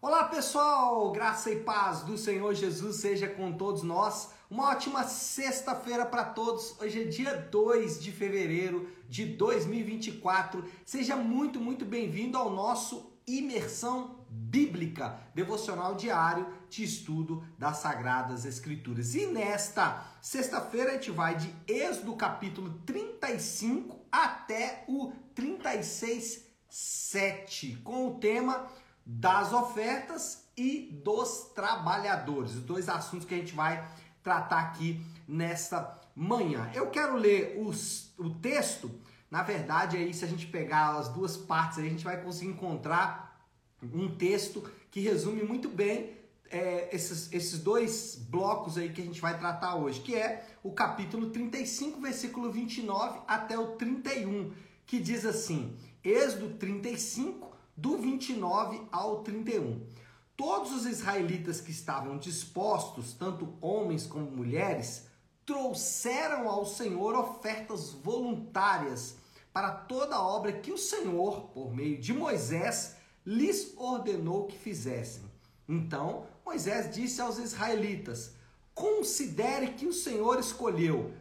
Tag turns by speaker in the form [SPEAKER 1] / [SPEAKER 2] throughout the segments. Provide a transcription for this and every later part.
[SPEAKER 1] Olá pessoal, graça e paz do Senhor Jesus seja com todos nós. Uma ótima sexta-feira para todos. Hoje é dia 2 de fevereiro de 2024. Seja muito, muito bem-vindo ao nosso Imersão Bíblica, devocional diário de estudo das Sagradas Escrituras. E nesta sexta-feira a gente vai de Êxodo capítulo 35 até o 36, 7, com o tema das ofertas e dos trabalhadores. Os dois assuntos que a gente vai tratar aqui nesta manhã. Eu quero ler os, o texto, na verdade, aí se a gente pegar as duas partes, a gente vai conseguir encontrar um texto que resume muito bem é, esses, esses dois blocos aí que a gente vai tratar hoje, que é o capítulo 35, versículo 29 até o 31, que diz assim: Êxodo 35, do 29 ao 31. Todos os israelitas que estavam dispostos, tanto homens como mulheres, trouxeram ao Senhor ofertas voluntárias para toda a obra que o Senhor, por meio de Moisés, lhes ordenou que fizessem. Então Moisés disse aos israelitas: Considere que o Senhor escolheu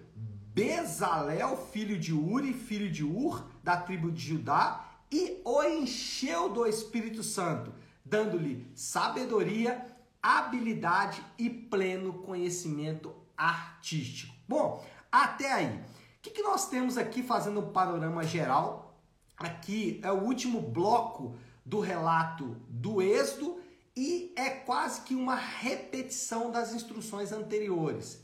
[SPEAKER 1] Bezalel, filho de Uri, filho de Ur, da tribo de Judá, e o encheu do Espírito Santo dando-lhe sabedoria, habilidade e pleno conhecimento artístico. Bom, até aí. O que, que nós temos aqui fazendo um panorama geral? Aqui é o último bloco do relato do Êxodo e é quase que uma repetição das instruções anteriores.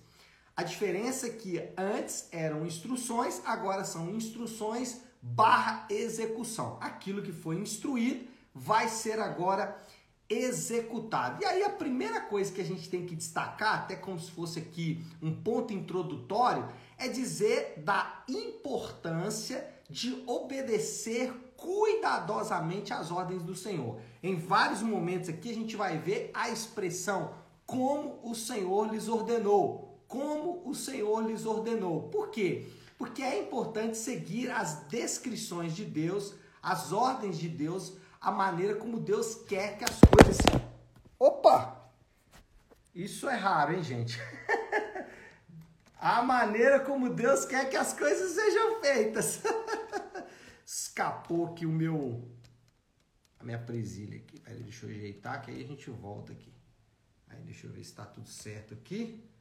[SPEAKER 1] A diferença é que antes eram instruções, agora são instruções barra execução. Aquilo que foi instruído vai ser agora executado. E aí a primeira coisa que a gente tem que destacar, até como se fosse aqui um ponto introdutório, é dizer da importância de obedecer cuidadosamente às ordens do Senhor. Em vários momentos aqui a gente vai ver a expressão como o Senhor lhes ordenou. Como o Senhor lhes ordenou. Por quê? Porque é importante seguir as descrições de Deus, as ordens de Deus, a maneira como Deus quer que as coisas. Opa! Isso é raro, hein, gente? a maneira como Deus quer que as coisas sejam feitas. Escapou aqui o meu. A minha presilha aqui. Peraí, deixa eu ajeitar, que aí a gente volta aqui. Aí deixa eu ver se está tudo certo aqui.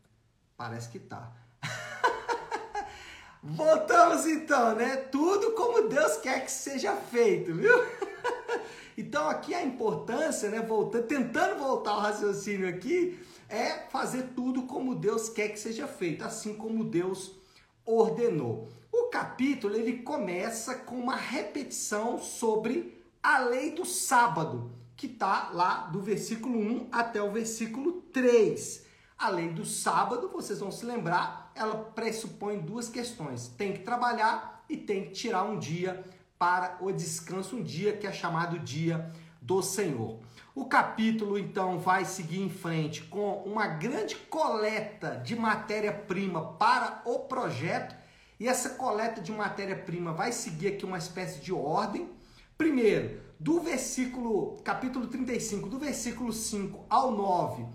[SPEAKER 1] Parece que tá. Voltamos então, né? Tudo como Deus quer que seja feito, viu? Então aqui a importância, né, voltando, tentando voltar ao raciocínio aqui, é fazer tudo como Deus quer que seja feito, assim como Deus ordenou. O capítulo ele começa com uma repetição sobre a lei do sábado, que está lá do versículo 1 até o versículo 3. A lei do sábado, vocês vão se lembrar, ela pressupõe duas questões: tem que trabalhar e tem que tirar um dia para o descanso, um dia que é chamado Dia do Senhor. O capítulo então vai seguir em frente com uma grande coleta de matéria-prima para o projeto, e essa coleta de matéria-prima vai seguir aqui uma espécie de ordem. Primeiro, do versículo, capítulo 35, do versículo 5 ao 9,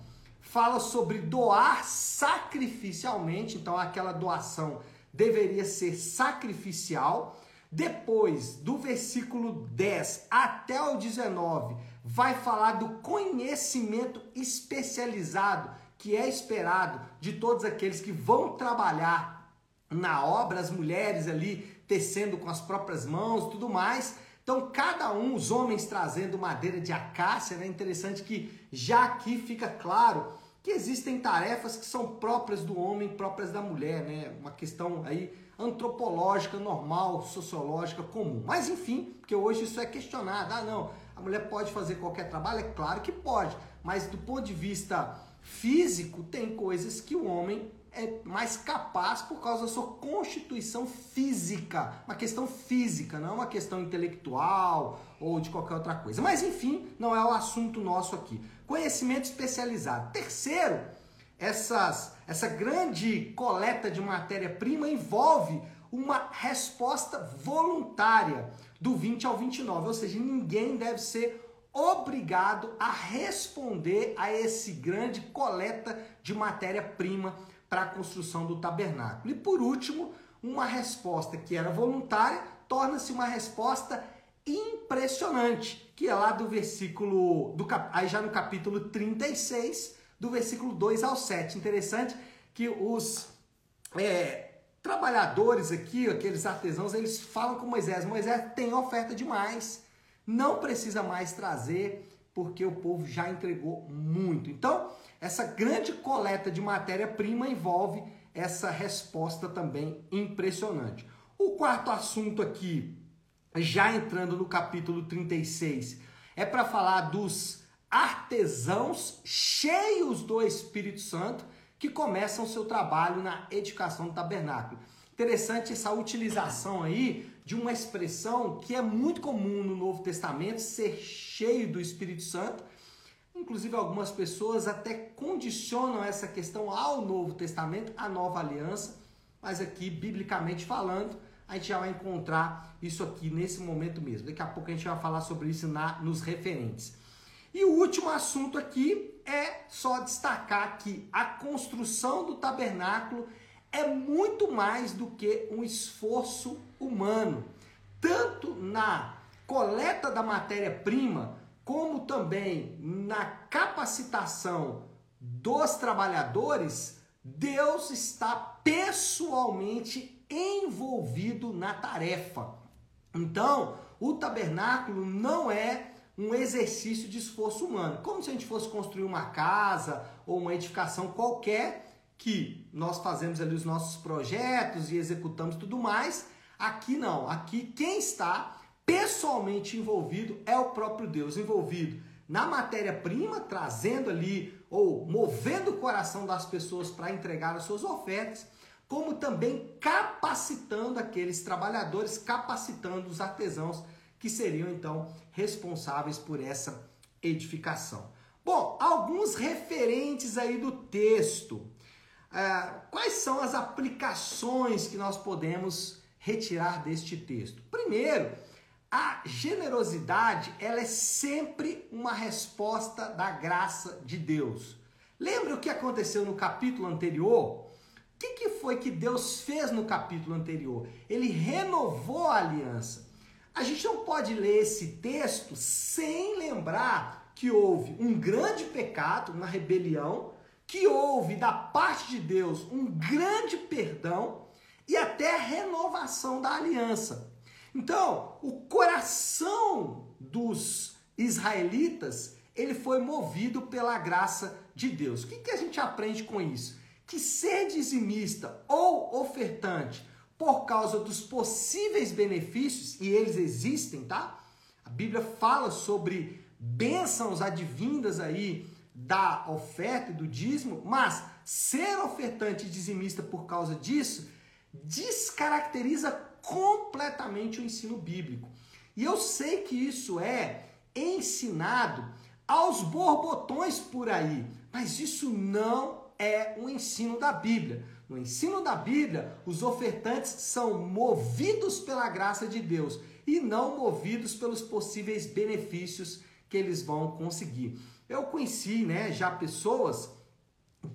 [SPEAKER 1] fala sobre doar sacrificialmente, então aquela doação deveria ser sacrificial. Depois, do versículo 10 até o 19, vai falar do conhecimento especializado que é esperado de todos aqueles que vão trabalhar na obra, as mulheres ali tecendo com as próprias mãos, tudo mais. Então, cada um, os homens trazendo madeira de acácia, né? Interessante que já aqui fica claro que existem tarefas que são próprias do homem, próprias da mulher, né? Uma questão aí antropológica, normal, sociológica, comum. Mas enfim, porque hoje isso é questionado. Ah, não, a mulher pode fazer qualquer trabalho? É claro que pode, mas do ponto de vista físico, tem coisas que o homem é mais capaz por causa da sua constituição física, uma questão física, não é uma questão intelectual ou de qualquer outra coisa. Mas enfim, não é o assunto nosso aqui. Conhecimento especializado. Terceiro, essas, essa grande coleta de matéria-prima envolve uma resposta voluntária do 20 ao 29, ou seja, ninguém deve ser obrigado a responder a esse grande coleta de matéria-prima para a construção do tabernáculo. E por último, uma resposta que era voluntária torna-se uma resposta impressionante, que é lá do versículo do aí já no capítulo 36, do versículo 2 ao 7. Interessante que os é, trabalhadores aqui, aqueles artesãos, eles falam com Moisés: Moisés tem oferta demais, não precisa mais trazer, porque o povo já entregou muito. Então, essa grande coleta de matéria-prima envolve essa resposta também impressionante. O quarto assunto aqui, já entrando no capítulo 36, é para falar dos artesãos cheios do Espírito Santo que começam seu trabalho na edificação do tabernáculo. Interessante essa utilização aí de uma expressão que é muito comum no Novo Testamento, ser cheio do Espírito Santo. Inclusive, algumas pessoas até condicionam essa questão ao Novo Testamento, à nova aliança, mas aqui, biblicamente falando, a gente já vai encontrar isso aqui nesse momento mesmo. Daqui a pouco a gente vai falar sobre isso na, nos referentes. E o último assunto aqui é só destacar que a construção do tabernáculo é muito mais do que um esforço humano, tanto na coleta da matéria-prima, como também na capacitação dos trabalhadores, Deus está pessoalmente envolvido na tarefa. Então, o tabernáculo não é um exercício de esforço humano, como se a gente fosse construir uma casa ou uma edificação qualquer que nós fazemos ali os nossos projetos e executamos tudo mais. Aqui não, aqui quem está pessoalmente envolvido é o próprio Deus, envolvido na matéria-prima, trazendo ali ou movendo o coração das pessoas para entregar as suas ofertas, como também capacitando aqueles trabalhadores, capacitando os artesãos que seriam então responsáveis por essa edificação. Bom, alguns referentes aí do texto. É, quais são as aplicações que nós podemos retirar deste texto? Primeiro, a generosidade ela é sempre uma resposta da graça de Deus. Lembra o que aconteceu no capítulo anterior? O que, que foi que Deus fez no capítulo anterior? Ele renovou a aliança. A gente não pode ler esse texto sem lembrar que houve um grande pecado, uma rebelião, que houve da parte de Deus um grande perdão e até a renovação da aliança. Então, o coração dos israelitas, ele foi movido pela graça de Deus. O que, que a gente aprende com isso? Que ser dizimista ou ofertante por causa dos possíveis benefícios, e eles existem, tá? A Bíblia fala sobre bênçãos advindas aí da oferta e do dízimo, mas ser ofertante e dizimista por causa disso descaracteriza completamente o ensino bíblico. E eu sei que isso é ensinado aos borbotões por aí, mas isso não é o ensino da Bíblia. No ensino da Bíblia, os ofertantes são movidos pela graça de Deus e não movidos pelos possíveis benefícios que eles vão conseguir. Eu conheci, né, já pessoas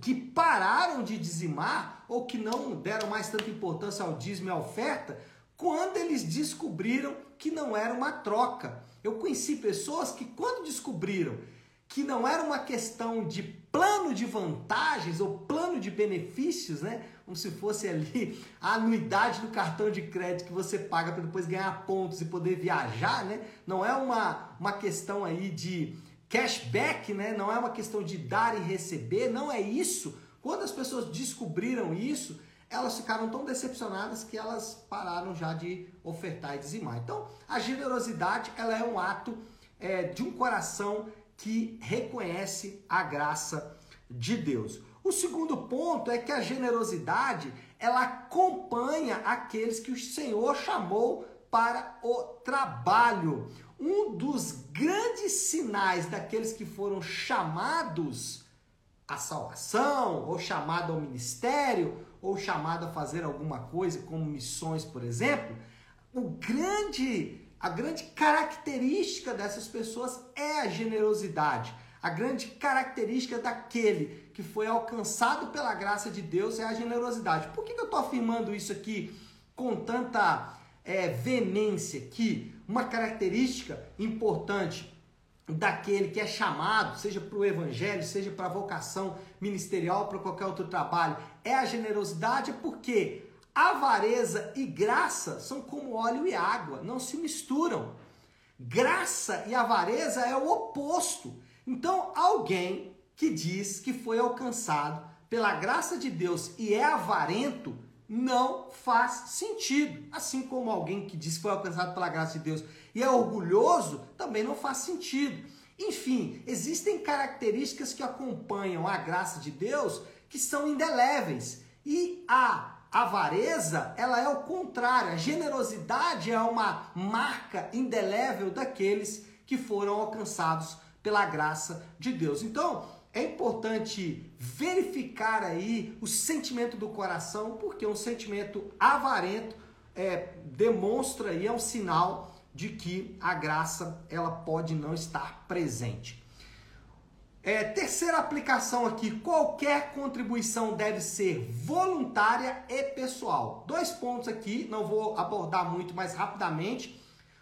[SPEAKER 1] que pararam de dizimar ou que não deram mais tanta importância ao dízimo e à oferta quando eles descobriram que não era uma troca. Eu conheci pessoas que quando descobriram que não era uma questão de plano de vantagens ou plano de benefícios, né? Como se fosse ali a anuidade do cartão de crédito que você paga para depois ganhar pontos e poder viajar, né? Não é uma, uma questão aí de cashback, né? Não é uma questão de dar e receber, não é isso. Quando as pessoas descobriram isso, elas ficaram tão decepcionadas que elas pararam já de ofertar e dizimar. Então, a generosidade ela é um ato é, de um coração que reconhece a graça de Deus. O segundo ponto é que a generosidade ela acompanha aqueles que o Senhor chamou para o trabalho um dos grandes sinais daqueles que foram chamados à salvação, ou chamado ao ministério, ou chamado a fazer alguma coisa, como missões, por exemplo, o grande a grande característica dessas pessoas é a generosidade. A grande característica daquele que foi alcançado pela graça de Deus é a generosidade. Por que, eu estou afirmando isso aqui com tanta é, veemência? Que uma característica importante daquele que é chamado, seja para o evangelho, seja para a vocação ministerial, para qualquer outro trabalho, é a generosidade, porque avareza e graça são como óleo e água, não se misturam. Graça e avareza é o oposto. Então, alguém que diz que foi alcançado pela graça de Deus e é avarento, não faz sentido. Assim como alguém que diz que foi alcançado pela graça de Deus e é orgulhoso, também não faz sentido. Enfim, existem características que acompanham a graça de Deus que são indeléveis. E a avareza, ela é o contrário. A generosidade é uma marca indelével daqueles que foram alcançados pela graça de Deus. Então, é importante verificar aí o sentimento do coração, porque um sentimento avarento é, demonstra e é um sinal de que a graça ela pode não estar presente. É, terceira aplicação aqui: qualquer contribuição deve ser voluntária e pessoal. Dois pontos aqui, não vou abordar muito mais rapidamente.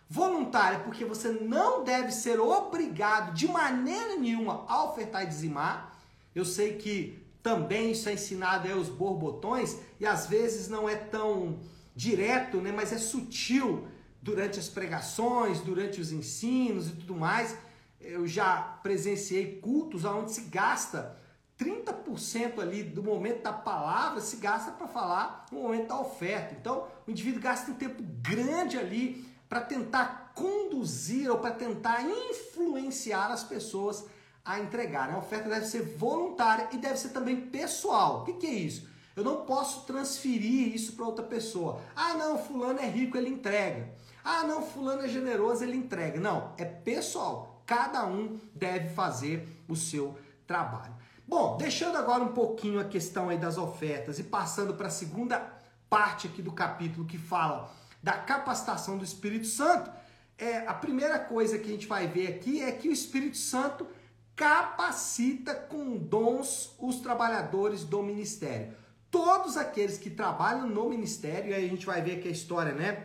[SPEAKER 1] Voluntária, porque você não deve ser obrigado de maneira nenhuma a ofertar e dizimar. Eu sei que também isso é ensinado aos borbotões e às vezes não é tão direto, né, mas é sutil durante as pregações, durante os ensinos e tudo mais. Eu já presenciei cultos onde se gasta 30% ali do momento da palavra se gasta para falar no momento da oferta. Então, o indivíduo gasta um tempo grande ali para tentar conduzir ou para tentar influenciar as pessoas a entregarem. A oferta deve ser voluntária e deve ser também pessoal. O que, que é isso? Eu não posso transferir isso para outra pessoa. Ah, não, fulano é rico, ele entrega. Ah, não, fulano é generoso, ele entrega. Não, é pessoal. Cada um deve fazer o seu trabalho. Bom, deixando agora um pouquinho a questão aí das ofertas e passando para a segunda parte aqui do capítulo que fala da capacitação do Espírito Santo, é, a primeira coisa que a gente vai ver aqui é que o Espírito Santo capacita com dons os trabalhadores do ministério. Todos aqueles que trabalham no ministério, aí a gente vai ver aqui a história, né?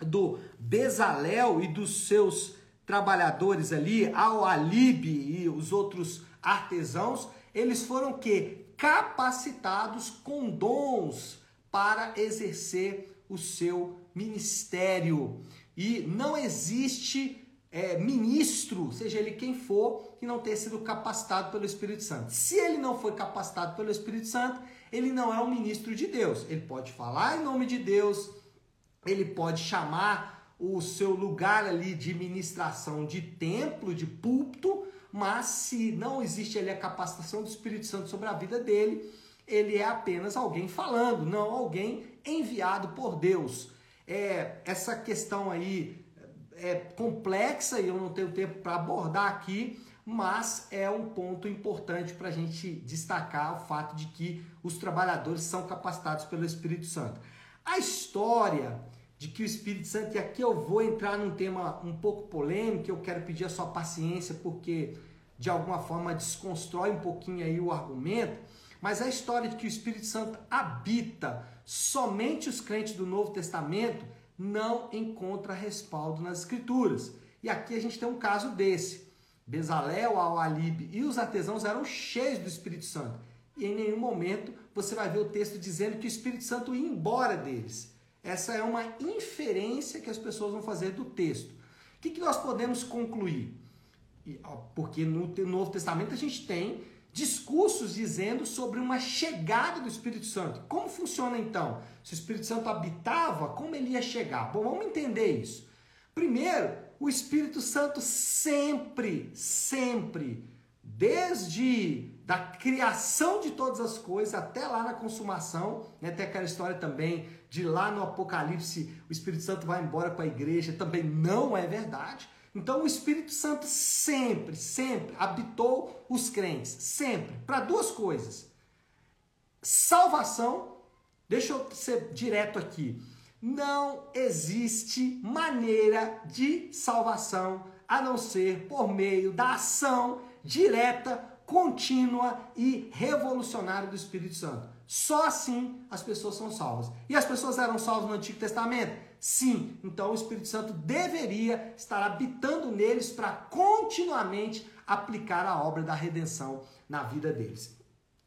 [SPEAKER 1] Do Bezalel e dos seus trabalhadores ali, ao Alibe e os outros artesãos, eles foram que capacitados com dons para exercer o seu ministério. E não existe é, ministro, seja ele quem for, que não tenha sido capacitado pelo Espírito Santo. Se ele não foi capacitado pelo Espírito Santo, ele não é um ministro de Deus. Ele pode falar em nome de Deus, ele pode chamar o seu lugar ali de ministração de templo, de púlpito, mas se não existe ali a capacitação do Espírito Santo sobre a vida dele, ele é apenas alguém falando, não alguém enviado por Deus é, essa questão aí é complexa e eu não tenho tempo para abordar aqui, mas é um ponto importante para a gente destacar o fato de que os trabalhadores são capacitados pelo Espírito Santo. A história de que o Espírito Santo, e aqui eu vou entrar num tema um pouco polêmico, eu quero pedir a sua paciência porque de alguma forma desconstrói um pouquinho aí o argumento, mas a história de que o Espírito Santo habita somente os crentes do Novo Testamento não encontra respaldo nas Escrituras. E aqui a gente tem um caso desse. Bezalel, Al-Alib e os artesãos eram cheios do Espírito Santo. E em nenhum momento você vai ver o texto dizendo que o Espírito Santo ia embora deles. Essa é uma inferência que as pessoas vão fazer do texto. O que, que nós podemos concluir? Porque no Novo Testamento a gente tem discursos dizendo sobre uma chegada do Espírito Santo. Como funciona então? Se o Espírito Santo habitava, como ele ia chegar? Bom, vamos entender isso. Primeiro, o Espírito Santo sempre, sempre, desde da criação de todas as coisas até lá na consumação, né? tem aquela história também de lá no Apocalipse o Espírito Santo vai embora com a igreja, também não é verdade. Então o Espírito Santo sempre, sempre habitou os crentes, sempre, para duas coisas. Salvação, deixa eu ser direto aqui. não existe maneira de salvação a não ser por meio da ação direta, contínua e revolucionária do Espírito Santo. Só assim as pessoas são salvas. E as pessoas eram salvas no Antigo Testamento? Sim. Então o Espírito Santo deveria estar habitando neles para continuamente aplicar a obra da redenção na vida deles.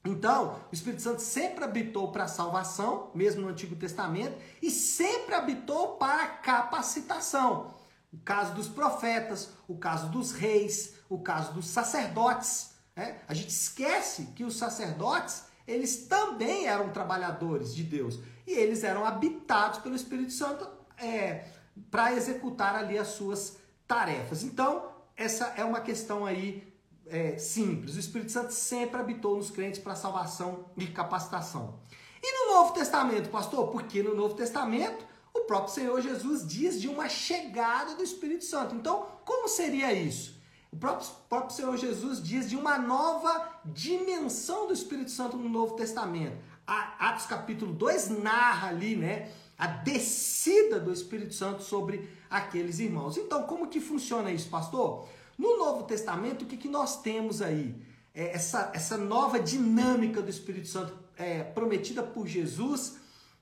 [SPEAKER 1] Então, o Espírito Santo sempre habitou para a salvação, mesmo no Antigo Testamento, e sempre habitou para a capacitação. O caso dos profetas, o caso dos reis, o caso dos sacerdotes. Né? A gente esquece que os sacerdotes, eles também eram trabalhadores de Deus. E eles eram habitados pelo Espírito Santo é, para executar ali as suas tarefas. Então, essa é uma questão aí é, simples. O Espírito Santo sempre habitou nos crentes para salvação e capacitação. E no Novo Testamento, pastor? Porque no Novo Testamento próprio Senhor Jesus diz de uma chegada do Espírito Santo. Então, como seria isso? O próprio, próprio Senhor Jesus diz de uma nova dimensão do Espírito Santo no Novo Testamento. A, Atos capítulo 2 narra ali, né, a descida do Espírito Santo sobre aqueles irmãos. Então, como que funciona isso, pastor? No Novo Testamento, o que, que nós temos aí? É essa, essa nova dinâmica do Espírito Santo é, prometida por Jesus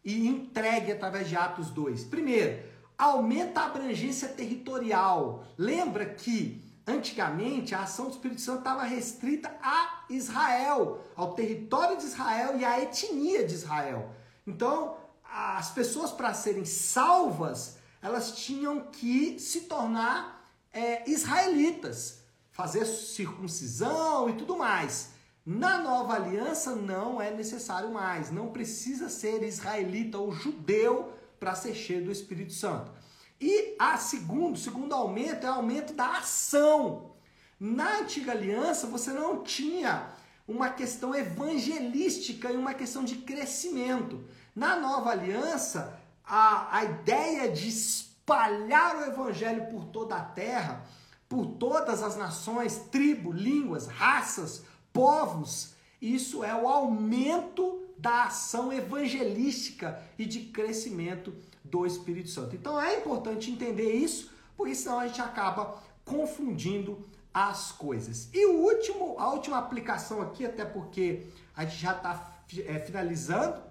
[SPEAKER 1] e entregue através de Atos 2. Primeiro, aumenta a abrangência territorial. Lembra que antigamente a ação do Espírito Santo estava restrita a Israel, ao território de Israel e à etnia de Israel. Então, as pessoas para serem salvas, elas tinham que se tornar é, israelitas, fazer circuncisão e tudo mais. Na nova aliança não é necessário mais, não precisa ser israelita ou judeu para ser cheio do Espírito Santo. E a segundo, segundo aumento é o aumento da ação. Na antiga aliança você não tinha uma questão evangelística e uma questão de crescimento. Na nova aliança, a, a ideia de espalhar o evangelho por toda a terra, por todas as nações, tribos, línguas, raças, povos. Isso é o aumento da ação evangelística e de crescimento do Espírito Santo. Então é importante entender isso, porque senão a gente acaba confundindo as coisas. E o último, a última aplicação aqui, até porque a gente já está é, finalizando,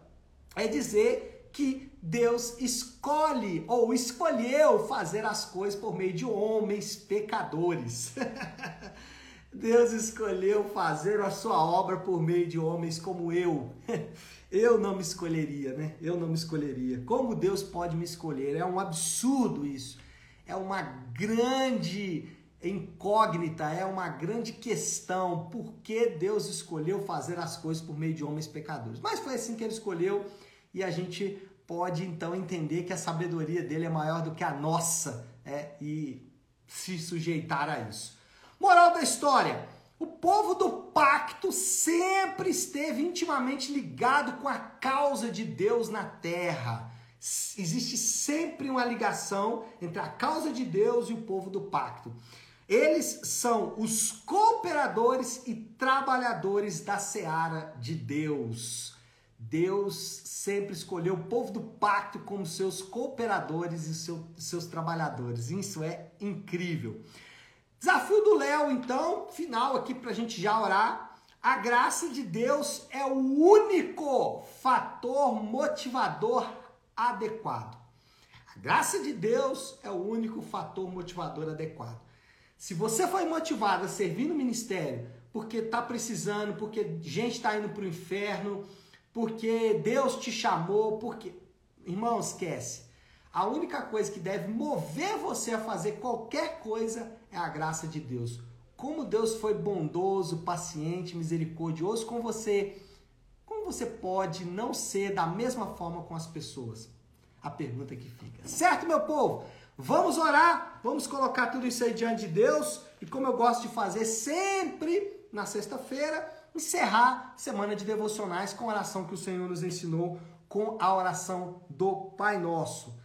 [SPEAKER 1] é dizer que Deus escolhe ou escolheu fazer as coisas por meio de homens pecadores. Deus escolheu fazer a sua obra por meio de homens como eu. Eu não me escolheria, né? Eu não me escolheria. Como Deus pode me escolher? É um absurdo isso. É uma grande incógnita, é uma grande questão. Por que Deus escolheu fazer as coisas por meio de homens pecadores? Mas foi assim que ele escolheu e a gente pode então entender que a sabedoria dele é maior do que a nossa é, e se sujeitar a isso. Moral da história: o povo do pacto sempre esteve intimamente ligado com a causa de Deus na terra. Existe sempre uma ligação entre a causa de Deus e o povo do pacto. Eles são os cooperadores e trabalhadores da seara de Deus. Deus sempre escolheu o povo do pacto como seus cooperadores e seu, seus trabalhadores. Isso é incrível. Desafio do Léo, então, final aqui para a gente já orar. A graça de Deus é o único fator motivador adequado. A graça de Deus é o único fator motivador adequado. Se você foi motivado a servir no ministério porque está precisando, porque gente está indo para o inferno, porque Deus te chamou, porque. Irmão, esquece. A única coisa que deve mover você a fazer qualquer coisa é a graça de Deus. Como Deus foi bondoso, paciente, misericordioso com você, como você pode não ser da mesma forma com as pessoas? A pergunta que fica. Certo, meu povo? Vamos orar, vamos colocar tudo isso aí diante de Deus e como eu gosto de fazer sempre na sexta-feira, encerrar semana de devocionais com a oração que o Senhor nos ensinou, com a oração do Pai Nosso.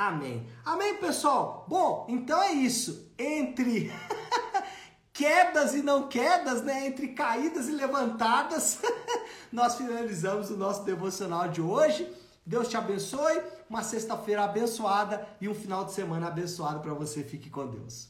[SPEAKER 1] Amém. Amém, pessoal? Bom, então é isso. Entre quedas e não quedas, né? Entre caídas e levantadas, nós finalizamos o nosso devocional de hoje. Deus te abençoe, uma sexta-feira abençoada e um final de semana abençoado para você. Fique com Deus.